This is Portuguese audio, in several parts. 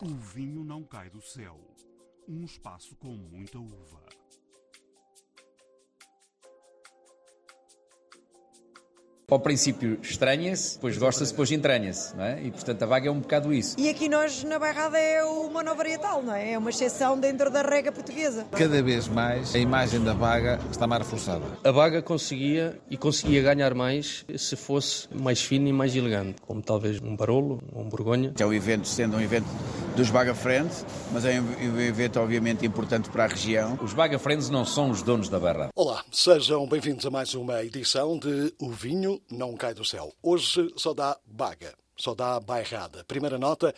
O vinho não cai do céu. Um espaço com muita uva. Ao princípio estranha-se, depois gosta-se, depois entranha-se, não é? E portanto a vaga é um bocado isso. E aqui nós na Bairrada é o monovarietal, não é? É uma exceção dentro da rega portuguesa. Cada vez mais a imagem da vaga está mais reforçada. A vaga conseguia e conseguia ganhar mais se fosse mais fino e mais elegante, como talvez um Barolo ou um Borgonha. É o evento sendo um evento dos Baga Friends, mas é um evento obviamente importante para a região. Os Baga Friends não são os donos da barra. Olá, sejam bem-vindos a mais uma edição de O Vinho Não Cai do Céu. Hoje só dá Baga, só dá Bairrada. Primeira nota,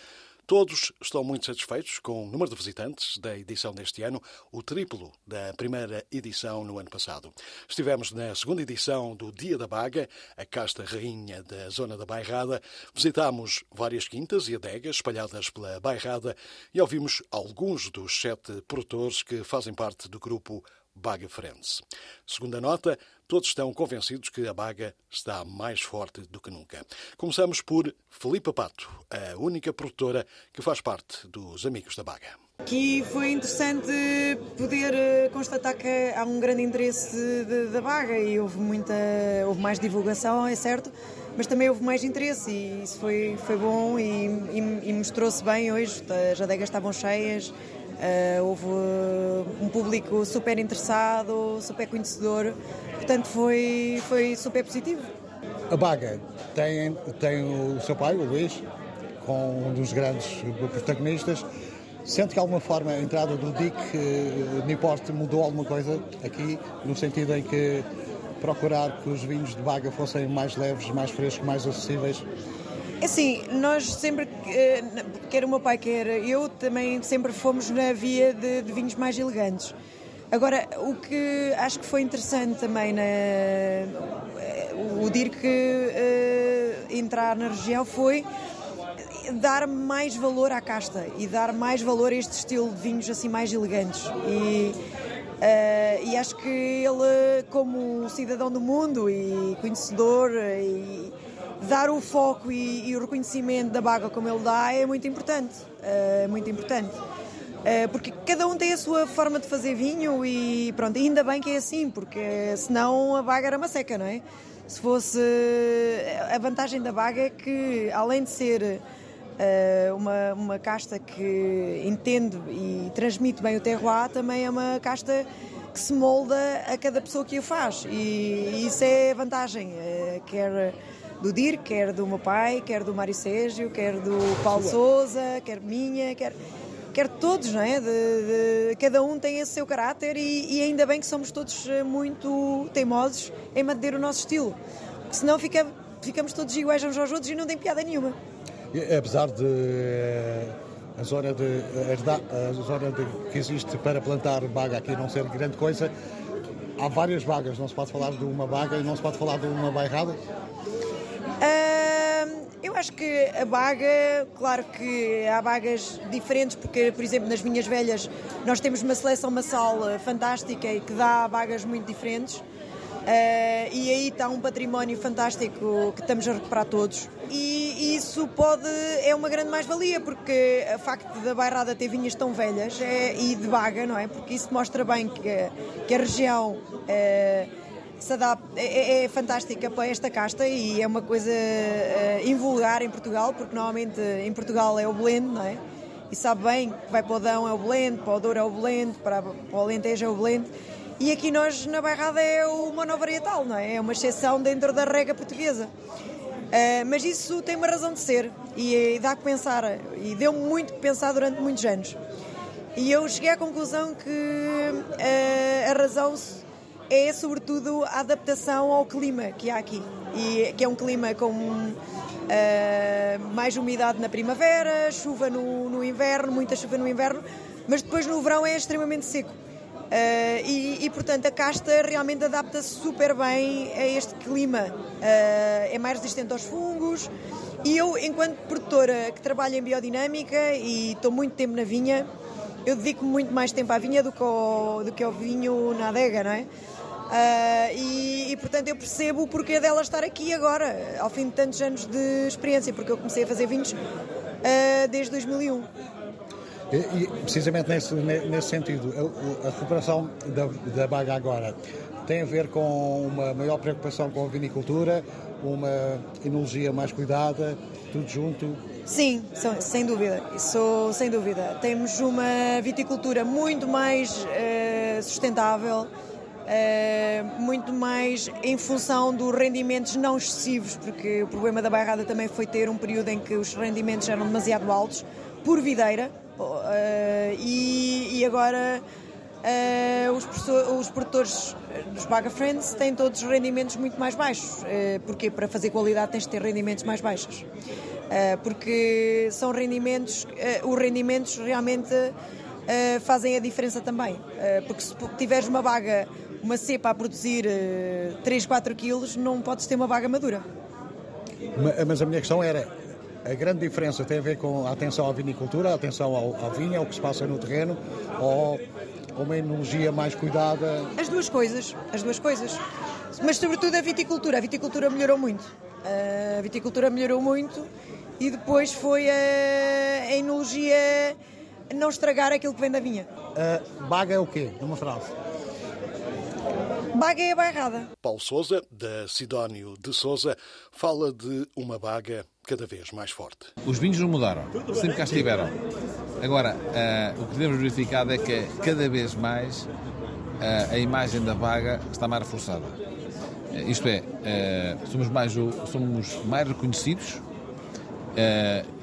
Todos estão muito satisfeitos com o número de visitantes da edição deste ano, o triplo da primeira edição no ano passado. Estivemos na segunda edição do Dia da Baga, a casta rainha da zona da Bairrada. Visitámos várias quintas e adegas espalhadas pela Bairrada e ouvimos alguns dos sete produtores que fazem parte do grupo Baga Friends. Segunda nota, todos estão convencidos que a Baga está mais forte do que nunca. Começamos por Filipa Pato, a única produtora que faz parte dos Amigos da Baga. Aqui foi interessante poder eh, constatar que há um grande interesse da Baga e houve muita, houve mais divulgação, é certo, mas também houve mais interesse e isso foi, foi bom e, e, e mostrou-se bem hoje. As adegas estavam cheias, Uh, houve um público super interessado, super conhecedor, portanto foi, foi super positivo. A Baga tem, tem o seu pai, o Luís, com um dos grandes protagonistas. Sente que de alguma forma a entrada do DIC uh, Niport mudou alguma coisa aqui, no sentido em que procurar que os vinhos de Baga fossem mais leves, mais frescos, mais acessíveis? É assim, nós sempre, eh, quer o meu pai, quer eu, também sempre fomos na via de, de vinhos mais elegantes. Agora, o que acho que foi interessante também na, o DIRC uh, entrar na região foi dar mais valor à casta e dar mais valor a este estilo de vinhos assim mais elegantes. E, uh, e acho que ele, como cidadão do mundo e conhecedor e dar o foco e, e, o reconhecimento da Baga como ele dá é muito importante, é muito importante. É, porque cada um tem a sua forma de fazer vinho e pronto, ainda bem que é assim, porque senão a Baga era uma seca, não é? Se fosse. A vantagem da Baga é que, além de ser uh, uma, uma casta que entende e transmite bem o terroir, também é uma casta que se molda a cada pessoa que o faz. E, isso é vantagem. Quer do DIR, quer do meu pai, quer do Mário Sérgio, quer do Paulo Souza, quer minha, quer, quer todos, não é? De, de, cada um tem esse seu caráter e, e, ainda bem que somos todos eh, muito teimosos em manter o nosso estilo. Porque senão fica, ficamos todos iguais uns aos outros e não tem piada nenhuma. E, apesar de eh, a zona, de, a zona de, que existe para plantar baga aqui não ser grande coisa, há várias vagas, não se pode falar de uma vaga e não se pode falar de uma bairrada? Eu acho que a baga, claro que há bagas diferentes, porque, por exemplo, nas Vinhas Velhas nós temos uma seleção massal eh, fantástica e que dá bagas muito diferentes. Uh, e aí está um património fantástico que estamos a recuperar todos. E isso pode é uma grande mais-valia, porque o facto da bairrada ter vinhas tão velhas é, e de baga, não é? Porque isso mostra bem que, que a região. Uh, se adapta, é, é, é, fantástica para esta casta e é uma coisa uh, invulgar em Portugal, porque normalmente em Portugal é o blend, não é? E sabe bem que vai para o Dão é o blend, para o Douro é o blend, para, para o Alentejo é o blend. E aqui nós na Bairrada é o monovarietal, não é? É uma exceção dentro da rega portuguesa. Uh, mas isso tem uma razão de ser e, e dá que pensar, e deu muito que pensar durante muitos anos. E eu cheguei à conclusão que uh, a razão é sobretudo a adaptação ao clima que há aqui, e que é um clima com uh, mais umidade na primavera, chuva no, no, inverno, muita chuva no inverno, mas depois no verão é extremamente seco. Uh, e, e, portanto a casta realmente adapta-se super bem a este clima, uh, é mais resistente aos fungos. E eu, enquanto produtora que trabalha em biodinâmica e estou muito tempo na vinha, eu dedico muito mais tempo à vinha do que ao, do que ao vinho na adega, não é? Uh, e, e, portanto eu percebo o porquê dela estar aqui agora, ao fim de tantos anos de experiência, porque eu comecei a fazer vinhos uh, desde 2001. E, e precisamente nesse, nesse sentido, a, a recuperação da, da baga agora tem a ver com uma maior preocupação com a vinicultura, uma enologia mais cuidada, tudo junto? Sim, sem dúvida. Isso, sem dúvida. Temos uma viticultura muito mais uh, sustentável, uh, muito mais em função dos rendimentos não excessivos, porque o problema da bairrada também foi ter um período em que os rendimentos eram demasiado altos, por videira, uh, e, e agora Uh, os, os, produtores dos Baga Friends têm todos rendimentos muito mais baixos. Porque para fazer qualidade tens de ter rendimentos mais baixos. Porque são rendimentos, os rendimentos realmente fazem a diferença também. porque se tiveres uma baga, uma cepa a produzir 3, 4 quilos, não podes ter uma baga madura. Mas a minha questão era, a grande diferença tem a ver com a atenção à vinicultura, a atenção ao, ao vinho, ao que se passa no terreno, ou uma enologia mais cuidada? As duas coisas, as duas coisas. Mas sobretudo a viticultura. A viticultura melhorou muito. A viticultura melhorou muito e depois foi a, a enologia não estragar aquilo que vem da vinha. Uh, baga é o quê? Numa frase. Baga é a bairrada. Paulo Souza, da Sidónio de Souza, fala de uma baga cada vez mais forte. Os vinhos não mudaram, sempre cá estiveram. Agora, uh, o que temos verificado é que cada vez mais uh, a imagem da vaga está mais reforçada. Uh, isto é, somos, mais, somos mais reconhecidos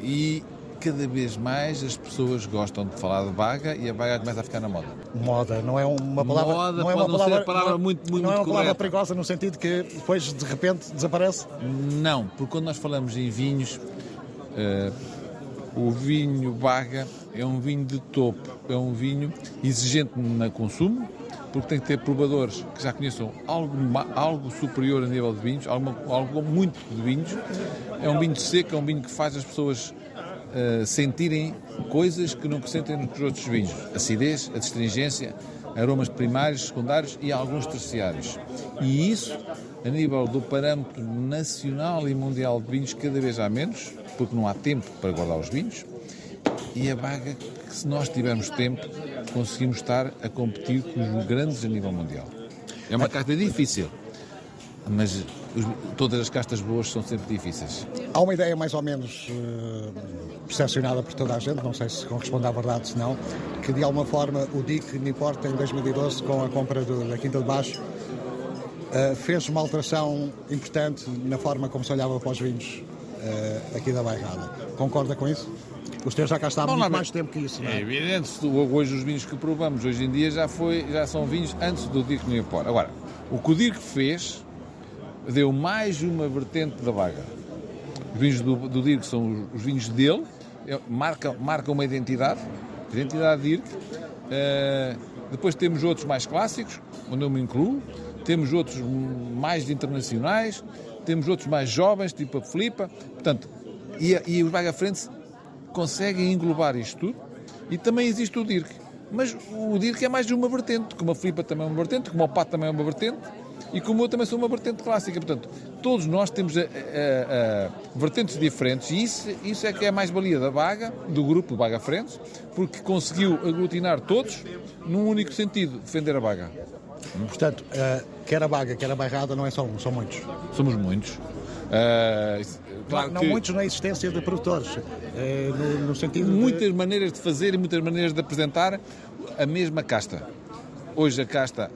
e cada vez mais as pessoas gostam de falar de vaga e a vaga começa a ficar na moda. Moda, não é uma palavra, moda não é uma palavra, palavra não, muito, muito não é uma correta. palavra perigosa no sentido que depois de repente desaparece? Não, porque quando nós falamos em vinhos, uh, o vinho vaga é um vinho de topo, é um vinho exigente no consumo, porque tem que ter provadores que já conheçam algo, algo superior a nível de vinhos, algo, algo muito de vinhos. É um vinho seco, é um vinho que faz as pessoas sentirem coisas que não sentem nos outros vinhos. Acidez, a astringência, aromas primários, secundários e alguns terciários. E isso, a nível do parâmetro nacional e mundial de vinhos, cada vez há menos, porque não há tempo para guardar os vinhos. E a vaga, que se nós tivermos tempo, conseguimos estar a competir com os grandes a nível mundial. É uma carta difícil, mas todas as castas boas são sempre difíceis. Há uma ideia mais ou menos uh, percepcionada por toda a gente, não sei se corresponde à verdade, se não, que de alguma forma o DIC Niport em 2012, com a compra do, da Quinta de Baixo, uh, fez uma alteração importante na forma como se olhava para os vinhos uh, aqui da Bairrada. Concorda com isso? Os teus já cá está há muito mais tempo que isso, não é? É evidente, hoje os vinhos que provamos hoje em dia já, foi, já são vinhos antes do DIC Niport. Agora, o que o DIC fez deu mais uma vertente da vaga. Os vinhos do, do Dirk são os, os vinhos dele, é, marcam, marcam uma identidade, identidade Dirk. Uh, depois temos outros mais clássicos, onde eu me incluo. Temos outros mais internacionais, temos outros mais jovens, tipo a Filipa. Portanto, e, e os Vaga Frente conseguem englobar isto tudo. E também existe o Dirk. Mas o Dirk é mais de uma vertente, como a Filipa também é uma vertente, como o Pato também é uma vertente e como eu também sou uma vertente clássica. Portanto, todos nós temos a, a, a, vertentes diferentes e isso, isso é que é a mais-valia da Baga, do grupo Baga Frentes, porque conseguiu aglutinar todos num único sentido, defender a Baga. Portanto, uh, quer a Baga, quer a Bairrada, não é só um, são muitos. Somos muitos. Uh, claro não, não muitos na existência de produtores, uh, no, no, sentido Muitas de... maneiras de fazer e muitas maneiras de apresentar a mesma casta. Hoje a casta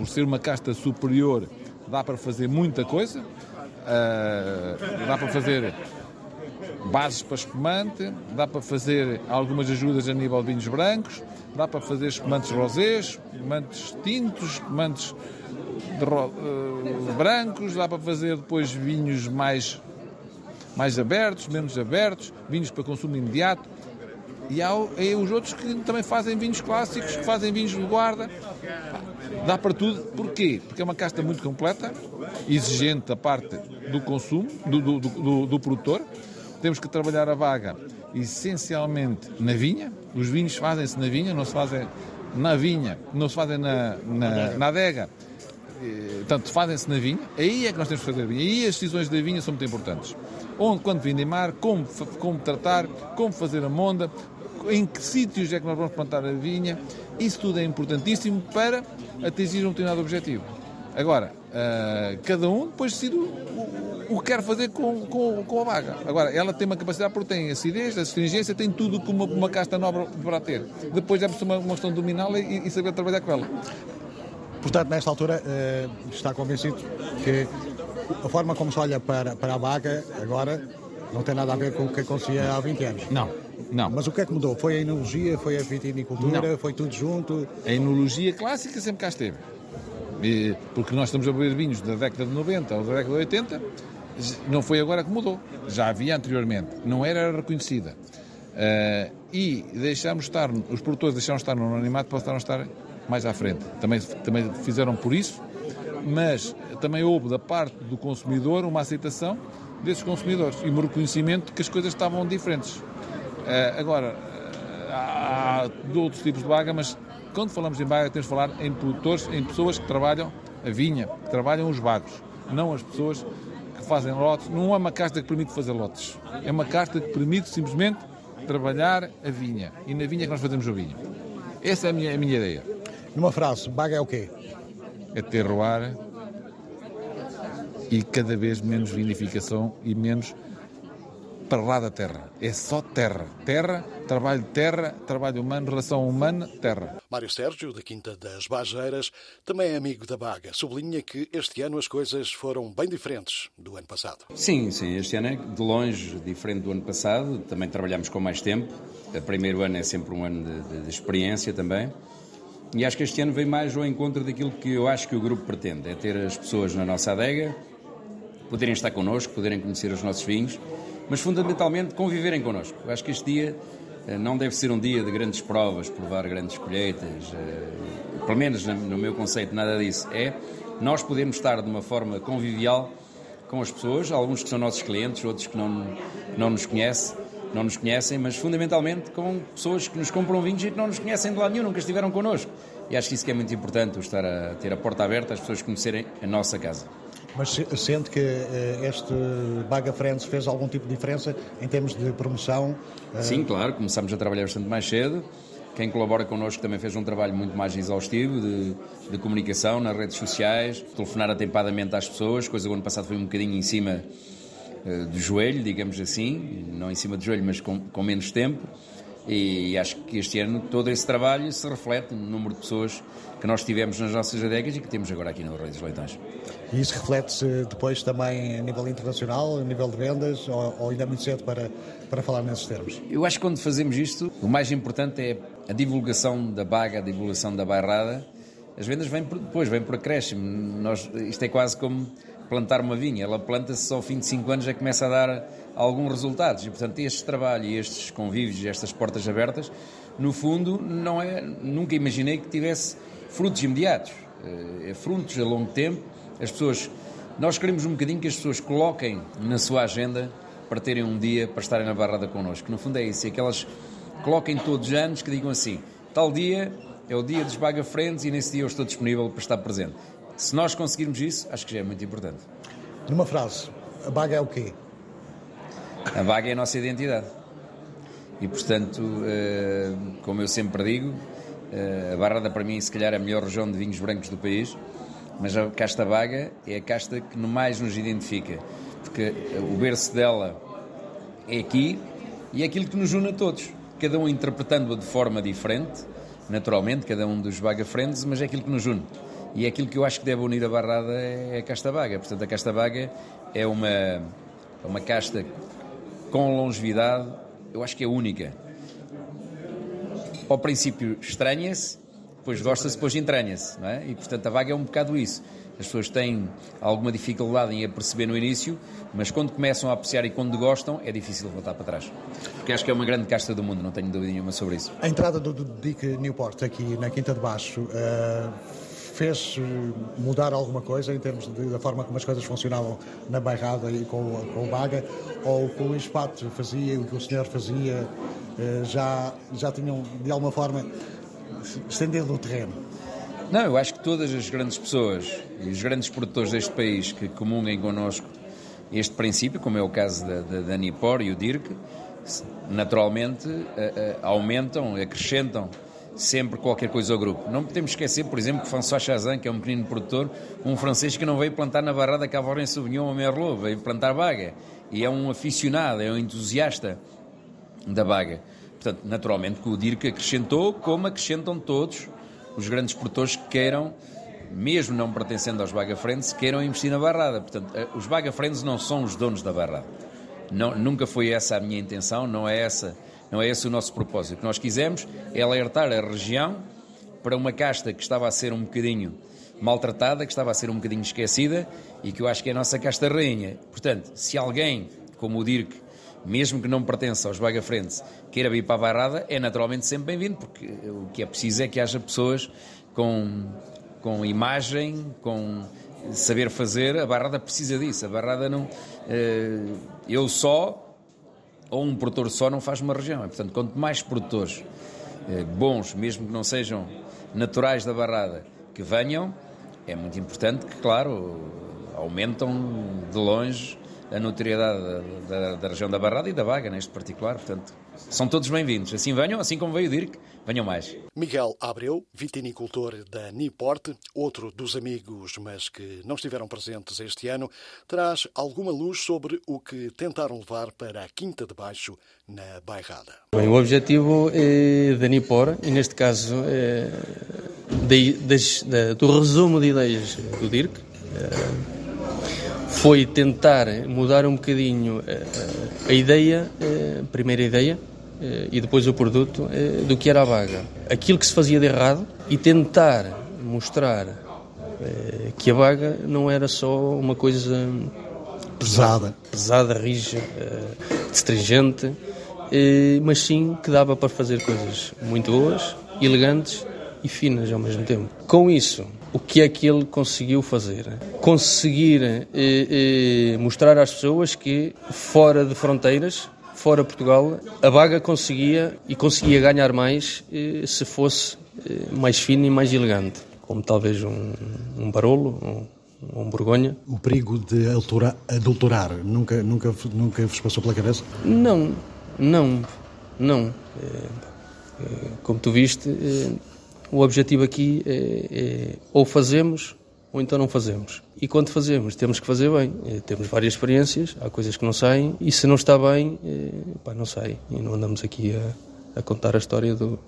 por ser uma casta superior, dá para fazer muita coisa. Uh, dá para fazer bases para espumante, dá para fazer algumas ajudas a nível de vinhos brancos, dá para fazer espumantes rosés, espumantes tintos, espumantes uh, brancos, dá para fazer depois vinhos mais, mais abertos, menos abertos, vinhos para consumo imediato. E há e os outros que também fazem vinhos clássicos, que fazem vinhos de guarda. Dá para tudo. Porquê? Porque é uma casta muito completa, exigente da parte do consumo, do, do, do, do produtor. Temos que trabalhar a vaga essencialmente na vinha. Os vinhos fazem-se na vinha, não se fazem na vinha, não se fazem na, na, na adega. Portanto, fazem-se na vinha. Aí é que nós temos que fazer a vinha. Aí as decisões da vinha são muito importantes. Onde, quando vindemar, como, como tratar, como fazer a monda, em que sítios é que nós vamos plantar a vinha. Isso tudo é importantíssimo para atingir um determinado objetivo. Agora, uh, cada um depois decide o, o, o, que quer fazer com, com, com, a vaga. Agora, ela tem uma capacidade porque tem acidez, astringência, tem tudo que uma, uma casta nobre para ter. Depois é uma, uma questão de dominá-la e, e, saber trabalhar com ela. Portanto, nesta altura, uh, está convencido que a forma como se olha para, para a vaga agora não tem nada a ver com o que acontecia há 20 anos. Não, não. Mas o que é que mudou? Foi a enologia, foi a vitinicultura, não. foi tudo junto? A enologia clássica sempre cá esteve. E, porque nós estamos a beber vinhos da década de 90 ou da década de 80, não foi agora que mudou. Já havia anteriormente, não era reconhecida. Uh, e deixámos estar, os produtores deixaram estar no anonimato para estar mais à frente. Também, também fizeram por isso, mas também houve da parte do consumidor uma aceitação desses consumidores e um reconhecimento de que as coisas estavam diferentes. Uh, agora, uh, há outros tipos de vaga, mas quando falamos em vaga temos de falar em produtores, em pessoas que trabalham a vinha, que trabalham os bagos, não as pessoas que fazem lotes. Não é uma casta que permite fazer lotes, é uma casta que permite simplesmente trabalhar a vinha e na vinha que nós fazemos o vinho. Essa é a minha, a minha ideia. Numa frase, baga é o quê? É terroir, e cada vez menos vinificação e menos para lá da terra. É só terra. Terra, trabalho de terra, trabalho humano, relação humana, terra. Mário Sérgio, da Quinta das Bajeiras, também é amigo da Baga. Sublinha que este ano as coisas foram bem diferentes do ano passado. Sim, sim. Este ano é de longe diferente do ano passado. Também trabalhamos com mais tempo. O primeiro ano é sempre um ano de, de, de experiência também. E acho que este ano vem mais ao encontro daquilo que eu acho que o grupo pretende. É ter as pessoas na nossa adega, poderem estar connosco, poderem conhecer os nossos vinhos, mas fundamentalmente conviverem connosco. Eu acho que este dia eh, não deve ser um dia de grandes provas, provar grandes colheitas, eh, pelo menos no meu conceito, nada disso. É nós podemos estar de uma forma convivial com as pessoas, alguns que são nossos clientes, outros que não, não nos conhecem, não nos conhecem, mas fundamentalmente com pessoas que nos compram vinhos e que não nos conhecem de lado nenhum, nunca estiveram connosco. E acho que isso que é muito importante, estar a ter a porta aberta, as pessoas conhecerem a nossa casa. Mas sente que eh, este Baga Friends fez algum tipo de diferença em termos de promoção? Eh? Sim, claro, começámos a trabalhar bastante mais cedo. Quem colabora connosco também fez um trabalho muito mais exaustivo de, de comunicação nas redes sociais, telefonar atempadamente às pessoas, coisa que o ano passado foi um bocadinho em cima uh, do joelho, digamos assim, não em cima do joelho, mas com, com menos tempo. E acho que este ano todo esse trabalho se reflete no número de pessoas que nós tivemos nas nossas adegas e que temos agora aqui no Rei dos Leitões. E isso reflete-se depois também a nível internacional, a nível de vendas, ou, ou ainda é muito cedo para, para falar nesses termos? Eu acho que quando fazemos isto, o mais importante é a divulgação da baga, a divulgação da bairrada. As vendas vêm por, depois, vêm por acréscimo. Nós, isto é quase como plantar uma vinha. Ela planta-se só ao fim de 5 anos já começa a dar alguns resultados. E, portanto, este trabalho e estes convívios, estas portas abertas, no fundo, não é, nunca imaginei que tivesse frutos imediatos. É frutos a longo tempo. As pessoas, nós queremos um bocadinho que as pessoas coloquem na sua agenda para terem um dia para estarem na barrada connosco. No fundo é isso, é que elas coloquem todos os anos que digam assim, tal dia é o dia dos Baga Friends e nesse dia eu estou disponível para estar presente. Se nós conseguirmos isso, acho que já é muito importante. Numa frase, a Baga é o quê? A Baga é a nossa identidade. E, portanto, eh, como eu sempre digo, eh, a Barrada para mim, se calhar, é a melhor região de vinhos brancos do país, mas a casta Baga é a casta que mais nos identifica, porque o berço dela é aqui e é aquilo que nos une a todos, cada um interpretando-a de forma diferente, naturalmente, cada um dos Baga Friends, mas é aquilo que nos une. E é aquilo que eu acho que deve unir a Barrada é a casta Baga. Portanto, a casta Baga é uma, é uma casta com longevidade, eu acho que é única ao princípio estranha-se, depois gosta-se, depois entranha-se, não é? E portanto a vaga é um bocado isso. As pessoas têm alguma dificuldade em a perceber no início, mas quando começam a apreciar e quando gostam, é difícil voltar para trás. Porque acho que é uma grande casta do mundo, não tenho dúvida nenhuma sobre isso. A entrada do, Dick Newport aqui na Quinta de Baixo uh, fez mudar alguma coisa em termos de, da forma como as coisas funcionavam na bairrada e com, com o Baga? Ou que o Luís fazia e o que o senhor fazia já, já tinham, de alguma forma, estendido o terreno? Não, eu acho que todas as grandes pessoas e os grandes produtores deste país que comunguem connosco este princípio, como é o caso da, da, da Nipor e o Dirk, naturalmente aumentam, acrescentam sempre qualquer coisa ao grupo. Não podemos esquecer, por exemplo, que François Chazin, que é um pequeno produtor, um francês que não veio plantar na barrada Cavorem Sauvignon ou Merlot, veio plantar baga. E é um aficionado, é um entusiasta da baga. Portanto, naturalmente que o DIRC acrescentou, como acrescentam todos os grandes produtores que queiram, mesmo não pertencendo aos Baga Friends, queiram investir na barrada. Portanto, eh, os Baga Friends não são os donos da barrada. Não, nunca foi essa a minha intenção, não é essa não é esse o nosso propósito. O que nós quisemos é alertar a região para uma casta que estava a ser um bocadinho maltratada, que estava a ser um bocadinho esquecida e que eu acho que é a nossa casta rainha. Portanto, se alguém, como o Dirk, mesmo que não pertença aos Baga Frente, queira vir para a Barrada, é naturalmente sempre bem-vindo, porque o que é preciso é que haja pessoas com, com imagem, com saber fazer. A Barrada precisa disso. A Barrada não. Eh, eu só ou um produtor só não faz uma região. Portanto, quanto mais produtores eh, bons, mesmo que não sejam naturais da barrada, que venham, é muito importante que, claro, aumentam de longe a notoriedade da, da, da, região da Barrada e da Baga, neste particular. Portanto, são todos bem-vindos. Assim venham, assim como veio o Dirk, venham mais. Miguel Abreu, vitinicultor da Niporte, outro dos amigos, mas que não estiveram presentes este ano, traz alguma luz sobre o que tentaram levar para a Quinta de Baixo, na Bairrada. Bem, o objetivo é da Nipor, e neste caso é de, de, de, do resumo de ideias do Dirk, é, foi tentar mudar um bocadinho a, eh, a ideia, a eh, primeira ideia, eh, e depois o produto do que era a vaga. Aquilo que se fazia de errado e tentar mostrar que a vaga não era só uma coisa pesada, pesada, rija, astringente, mas sim que dava para fazer coisas muito boas, elegantes e finas ao mesmo tempo. Com isso, o que é que ele conseguiu fazer? Conseguir eh, eh, mostrar às pessoas que fora de fronteiras, fora Portugal, a vaga conseguia e conseguia ganhar mais eh, se fosse eh, mais fino e mais elegante, como talvez um, um Barolo, um, um Borgonha. O perigo de adulterar, adulterar nunca, nunca, nunca vos passou pela cabeça? Não, não, não. Eh, eh, como tu viste, o objetivo aqui é, é, ou fazemos ou então não fazemos. E quando fazemos, temos que fazer bem. É, temos várias experiências, há coisas que não saem, e se não está bem, é, pá, não sai. E não andamos aqui a, a contar a história do,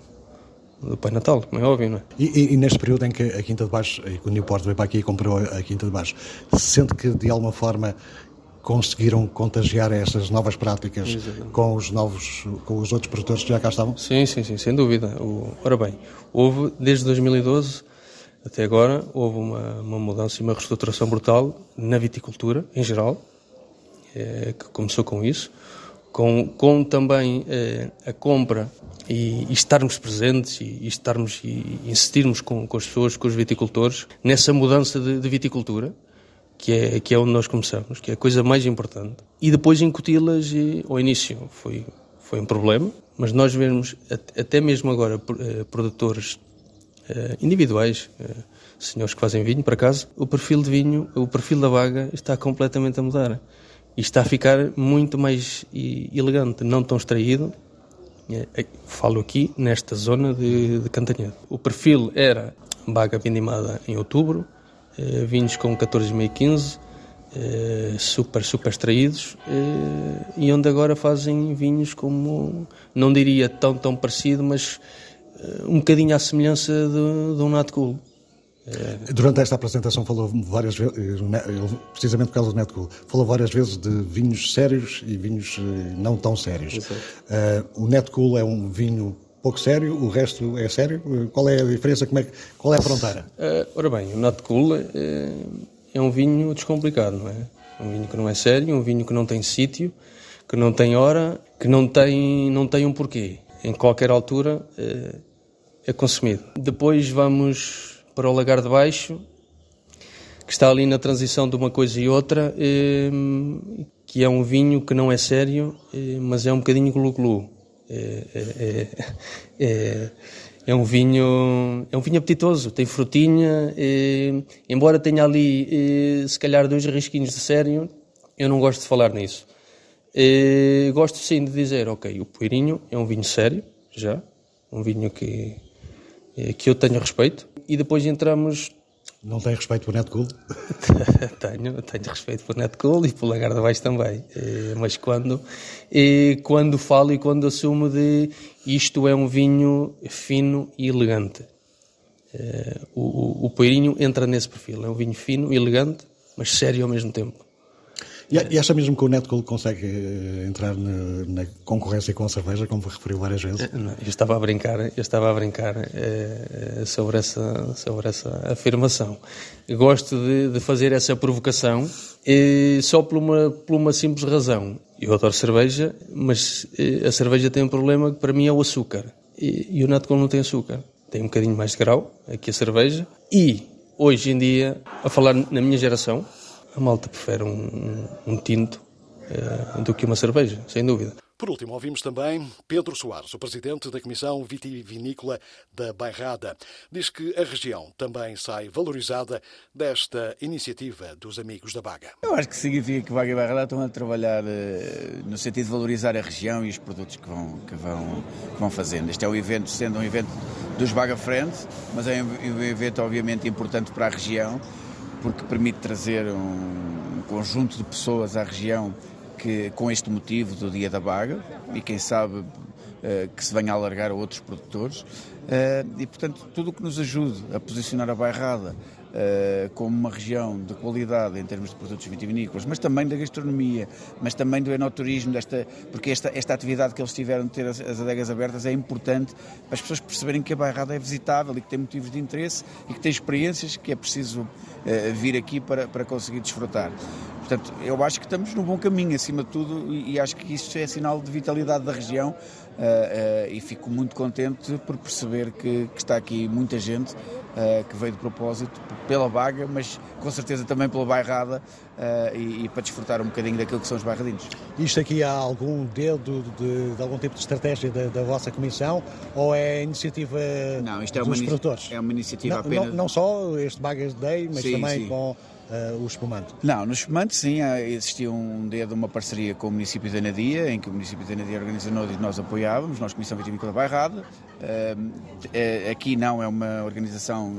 do Pai Natal, como é óbvio, não é? E, e, neste período em que a Quinta de Baixo, e o Newport veio para aqui e comprou a Quinta de Baixo, sente que de alguma forma conseguiram contagiar essas novas práticas com os novos, com os outros produtores que já cá estavam? Sim, sim, sim, sem dúvida. O, ora bem, houve desde 2012 até agora houve uma, uma mudança e uma reestruturação brutal na viticultura em geral, é, que começou com isso, com, com também é, a compra e, e, estarmos presentes e, e estarmos e insistirmos com, com, as pessoas, com os viticultores nessa mudança de, de viticultura que é, que é onde nós começamos, que é a coisa mais importante. E depois incuti-las ao início foi, foi um problema, mas nós vemos, até mesmo agora, eh, produtores eh, individuais, eh, senhores que fazem vinho, para casa, o perfil de vinho, o perfil da vaga está completamente a mudar. E está a ficar muito mais elegante, não tão extraído. Falo aqui nesta zona de, de Cantanhede. O perfil era vaga vindimada em outubro, eh, vinhos com 14,515, eh, super, super extraídos, eh, e onde agora fazem vinhos como, não diria tão, tão parecido, mas um bocadinho à semelhança de, de um Nat Cool. Durante esta apresentação falou várias vezes, precisamente por causa do Netcool, falou várias vezes de vinhos sérios e vinhos não tão sérios. Uh, o Netcool é um vinho pouco sério, o resto é sério? Qual é a diferença? Como é, qual é a fronteira? Uh, ora bem, o Not Cool é, é um vinho descomplicado, não é? Um vinho que não é sério, um vinho que não tem sítio, que não tem hora, que não tem, não tem um porquê. Em qualquer altura é, é consumido. Depois vamos para o Lagar de Baixo, que está ali na transição de uma coisa e outra, é, que é um vinho que não é sério, é, mas é um bocadinho glu-glu. É, é, é, é, um vinho é um vinho apetitoso, tem frutinha, embora tenha ali se calhar dois risquinhos de sério, eu não gosto de falar nisso. Gosto sim de dizer, ok, o Poeirinho é um vinho sério, já, um vinho que, que eu tenho respeito, e depois entramos não tem respeito por Netcool? tenho, tenho respeito por Netcool e por Lagarde Baixo também. É, mas quando, é, quando falo e quando assumo de isto é um vinho fino e elegante. É, o, o, o entra nesse perfil. É um vinho fino, elegante, mas sério ao mesmo tempo. E, acha mesmo que o Netcool consegue eh, entrar na, na, concorrência com a cerveja, como referiu várias vezes? Não, eu estava a brincar, eu estava a brincar é, sobre, essa, sobre essa afirmação. Gosto de, de, fazer essa provocação e só por uma, por uma simples razão. Eu adoro cerveja, mas a cerveja tem um problema que para mim é o açúcar. E, e o Netcool não tem açúcar. Tem um bocadinho mais de grau aqui a cerveja. E, hoje em dia, a falar na minha geração, a malta prefere um, um tinto uh, do que uma cerveja, sem dúvida. Por último, ouvimos também Pedro Soares, o presidente da Comissão Vitivinícola da Bairrada. Diz que a região também sai valorizada desta iniciativa dos Amigos da Baga. Eu acho que significa que Baga e Bairrada estão a trabalhar uh, no sentido de valorizar a região e os produtos que vão, que vão, que vão fazendo. Este é um evento, sendo um evento dos Baga Friends, mas é um evento obviamente importante para a região porque permite trazer um conjunto de pessoas à região que, com este motivo do Dia da Baga, e quem sabe eh, que se venha a alargar a outros produtores. Eh, e, portanto, tudo o que nos ajude a posicionar a Bairrada como uma região de qualidade em termos de produtos vitivinícolas, mas também da gastronomia, mas também do enoturismo, desta, porque esta, esta atividade que eles tiveram de ter as, as adegas abertas é importante para as pessoas perceberem que a Bairrada é visitável e que tem motivos de interesse e que tem experiências que é preciso uh, vir aqui para, para conseguir desfrutar. Portanto, eu acho que estamos no bom caminho, acima de tudo, e, e acho que isso é sinal de vitalidade da região uh, uh, e fico muito contente por perceber que, que está aqui muita gente uh, que veio de propósito pela vaga, mas com certeza também pela bairrada e, e, para desfrutar um bocadinho daquilo que são os bairradinhos. Isto aqui há algum dedo de, de algum tipo de estratégia da, da, vossa comissão ou é iniciativa não, isto é dos uma, produtores? É uma iniciativa não, apenas... Não, não só este Bagas Day, mas sim, também sim. com uh, o espumante? Não, no espumante sim, existia um dedo, uma parceria com o município de Anadia, em que o município de Anadia organizou e nós apoiávamos, nós Comissão Vitivinícola Bairrada. Uh, aqui não é uma organização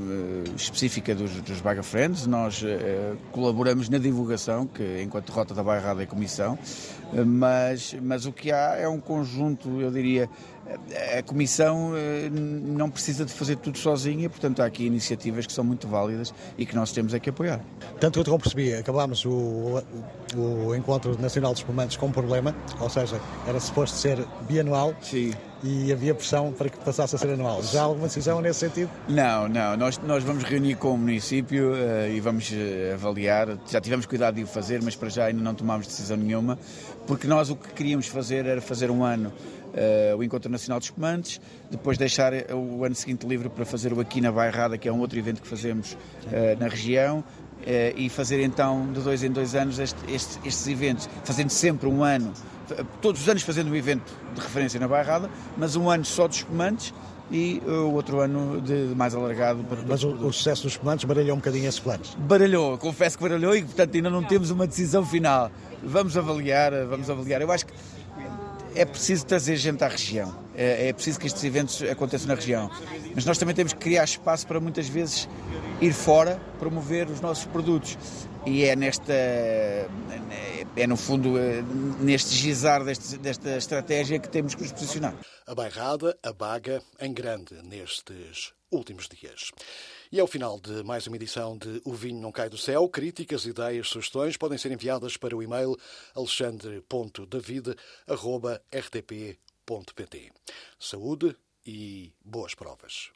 específica dos, dos Baga Friends, nós colaboramos na divulgação, que enquanto rota da Bairrada é comissão, mas, mas o que há é um conjunto, eu diria, a Comissão eh, não precisa de fazer tudo sozinha, portanto há aqui iniciativas que são muito válidas e que nós temos é que apoiar. Tanto quanto eu percebi, acabámos o, o, Encontro Nacional dos Espumantes com um problema, ou seja, era suposto ser bianual. Sim e havia pressão para que passasse a ser anual. Já há alguma decisão nesse sentido? Não, não. Nós, nós vamos reunir com o município uh, e vamos uh, avaliar. Já tivemos cuidado de o fazer, mas para já ainda não tomámos decisão nenhuma, porque nós o que queríamos fazer era fazer um ano uh, o Encontro Nacional dos Comandos, depois deixar o ano seguinte livre para fazer o Aqui na Bairrada, que é um outro evento que fazemos uh, na região, uh, e fazer então de dois em dois anos este, este, estes eventos, fazendo sempre um ano, todos os anos fazendo um evento de referência na Bairrada, mas um ano só dos espumantes e o outro ano de, de mais alargado para Mas o, o, sucesso dos espumantes baralhou um bocadinho esses planos? Baralhou, confesso que baralhou e portanto ainda não temos uma decisão final. Vamos avaliar, vamos avaliar. Eu acho que é preciso trazer gente à região, é, é, preciso que estes eventos aconteçam na região. Mas nós também temos que criar espaço para muitas vezes ir fora promover os nossos produtos. E é nesta, é no fundo, é, neste gizar deste, desta estratégia que temos que nos posicionar. A bairrada, a baga, em grande nestes últimos dias. E é o final de mais uma edição de O Vinho Não Cai do Céu. Críticas, ideias, sugestões podem ser enviadas para o e-mail alexandre.david.rtp.pt. Saúde e boas provas.